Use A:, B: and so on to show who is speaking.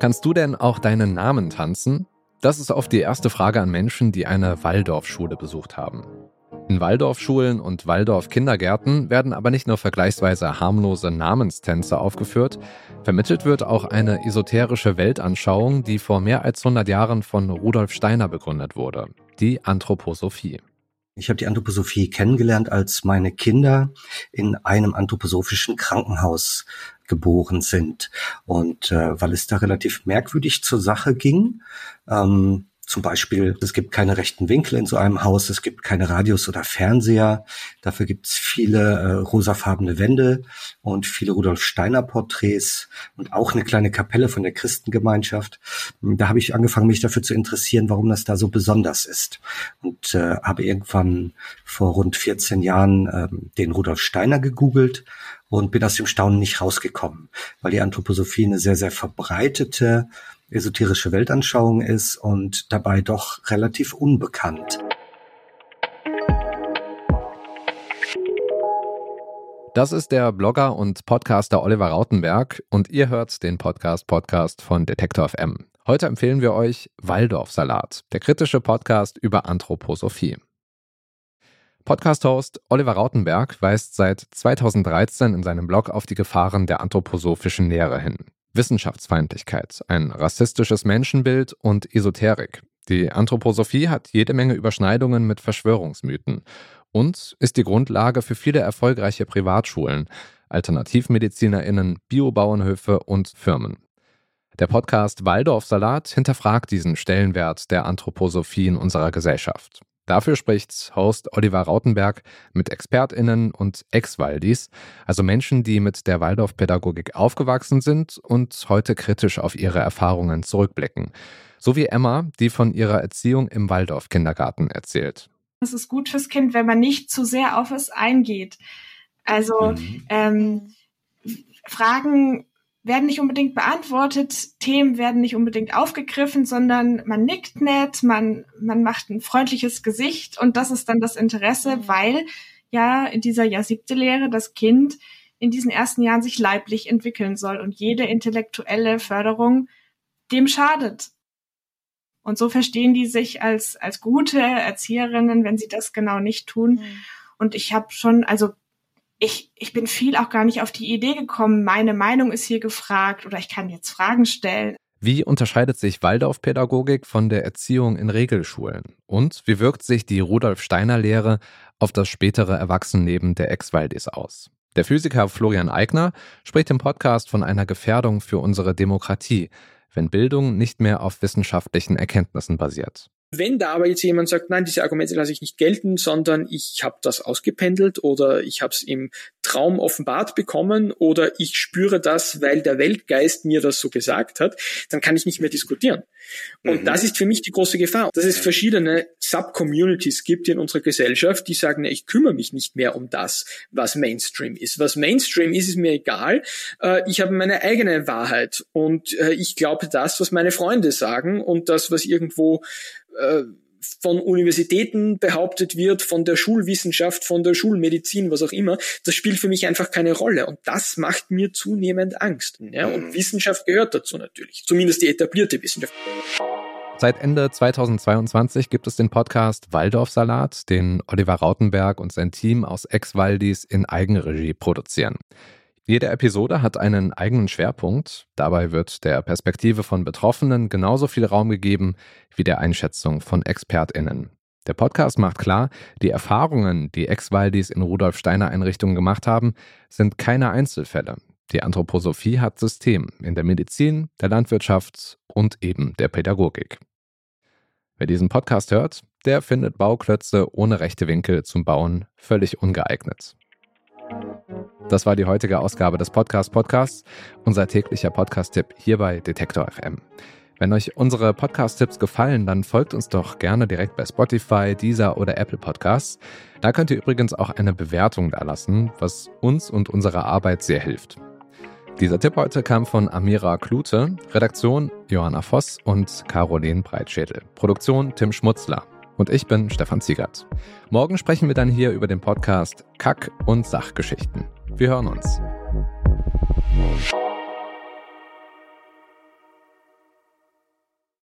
A: Kannst du denn auch deinen Namen tanzen? Das ist oft die erste Frage an Menschen, die eine Waldorfschule besucht haben. In Waldorfschulen und Waldorf-Kindergärten werden aber nicht nur vergleichsweise harmlose Namenstänze aufgeführt, vermittelt wird auch eine esoterische Weltanschauung, die vor mehr als 100 Jahren von Rudolf Steiner begründet wurde, die Anthroposophie.
B: Ich habe die Anthroposophie kennengelernt, als meine Kinder in einem anthroposophischen Krankenhaus geboren sind. Und äh, weil es da relativ merkwürdig zur Sache ging, ähm, zum Beispiel, es gibt keine rechten Winkel in so einem Haus, es gibt keine Radios oder Fernseher. Dafür gibt es viele äh, rosafarbene Wände und viele Rudolf Steiner Porträts und auch eine kleine Kapelle von der Christengemeinschaft. Da habe ich angefangen, mich dafür zu interessieren, warum das da so besonders ist. Und äh, habe irgendwann vor rund 14 Jahren äh, den Rudolf Steiner gegoogelt und bin aus dem Staunen nicht rausgekommen, weil die Anthroposophie eine sehr, sehr verbreitete esoterische Weltanschauung ist und dabei doch relativ unbekannt.
A: Das ist der Blogger und Podcaster Oliver Rautenberg und ihr hört den Podcast Podcast von Detektor FM. Heute empfehlen wir euch Waldorfsalat, der kritische Podcast über Anthroposophie. Podcast-Host Oliver Rautenberg weist seit 2013 in seinem Blog auf die Gefahren der anthroposophischen Lehre hin. Wissenschaftsfeindlichkeit, ein rassistisches Menschenbild und Esoterik. Die Anthroposophie hat jede Menge Überschneidungen mit Verschwörungsmythen und ist die Grundlage für viele erfolgreiche Privatschulen, Alternativmedizinerinnen, Biobauernhöfe und Firmen. Der Podcast Waldorf Salat hinterfragt diesen Stellenwert der Anthroposophie in unserer Gesellschaft. Dafür spricht Host Oliver Rautenberg mit ExpertInnen und Ex-Waldis, also Menschen, die mit der Waldorfpädagogik aufgewachsen sind und heute kritisch auf ihre Erfahrungen zurückblicken. So wie Emma, die von ihrer Erziehung im Waldorf-Kindergarten erzählt.
C: Es ist gut fürs Kind, wenn man nicht zu sehr auf es eingeht. Also mhm. ähm, Fragen werden nicht unbedingt beantwortet, Themen werden nicht unbedingt aufgegriffen, sondern man nickt nett, man, man macht ein freundliches Gesicht und das ist dann das Interesse, mhm. weil ja in dieser Jahr siebte Lehre das Kind in diesen ersten Jahren sich leiblich entwickeln soll und jede intellektuelle Förderung dem schadet. Und so verstehen die sich als, als gute Erzieherinnen, wenn sie das genau nicht tun. Mhm. Und ich habe schon, also ich, ich bin viel auch gar nicht auf die Idee gekommen, meine Meinung ist hier gefragt oder ich kann jetzt Fragen stellen.
A: Wie unterscheidet sich Waldorfpädagogik von der Erziehung in Regelschulen? Und wie wirkt sich die Rudolf Steiner Lehre auf das spätere Erwachsenenleben der Ex-Waldis aus? Der Physiker Florian Eigner spricht im Podcast von einer Gefährdung für unsere Demokratie, wenn Bildung nicht mehr auf wissenschaftlichen Erkenntnissen basiert.
D: Wenn da aber jetzt jemand sagt, nein, diese Argumente lasse ich nicht gelten, sondern ich habe das ausgependelt oder ich habe es im Traum offenbart bekommen oder ich spüre das, weil der Weltgeist mir das so gesagt hat, dann kann ich nicht mehr diskutieren. Und mhm. das ist für mich die große Gefahr, dass es verschiedene Subcommunities gibt in unserer Gesellschaft, die sagen, ich kümmere mich nicht mehr um das, was Mainstream ist. Was Mainstream ist, ist mir egal. Äh, ich habe meine eigene Wahrheit und äh, ich glaube das, was meine Freunde sagen und das, was irgendwo äh, von Universitäten behauptet wird, von der Schulwissenschaft, von der Schulmedizin, was auch immer, das spielt für mich einfach keine Rolle. Und das macht mir zunehmend Angst. Ja? Und mhm. Wissenschaft gehört dazu natürlich. Zumindest die etablierte Wissenschaft.
A: Seit Ende 2022 gibt es den Podcast Waldorfsalat, den Oliver Rautenberg und sein Team aus Ex-Waldis in Eigenregie produzieren. Jede Episode hat einen eigenen Schwerpunkt. Dabei wird der Perspektive von Betroffenen genauso viel Raum gegeben wie der Einschätzung von ExpertInnen. Der Podcast macht klar, die Erfahrungen, die Ex-Waldis in Rudolf Steiner Einrichtungen gemacht haben, sind keine Einzelfälle. Die Anthroposophie hat System in der Medizin, der Landwirtschaft und eben der Pädagogik. Wer diesen Podcast hört, der findet Bauklötze ohne rechte Winkel zum Bauen völlig ungeeignet. Das war die heutige Ausgabe des Podcast Podcasts, unser täglicher Podcast-Tipp hier bei Detektor FM. Wenn euch unsere Podcast-Tipps gefallen, dann folgt uns doch gerne direkt bei Spotify, Deezer oder Apple Podcasts. Da könnt ihr übrigens auch eine Bewertung da lassen, was uns und unserer Arbeit sehr hilft. Dieser Tipp heute kam von Amira Klute, Redaktion Johanna Voss und Caroline Breitschädel, Produktion Tim Schmutzler. Und ich bin Stefan Ziegert. Morgen sprechen wir dann hier über den Podcast Kack- und Sachgeschichten. Wir hören uns.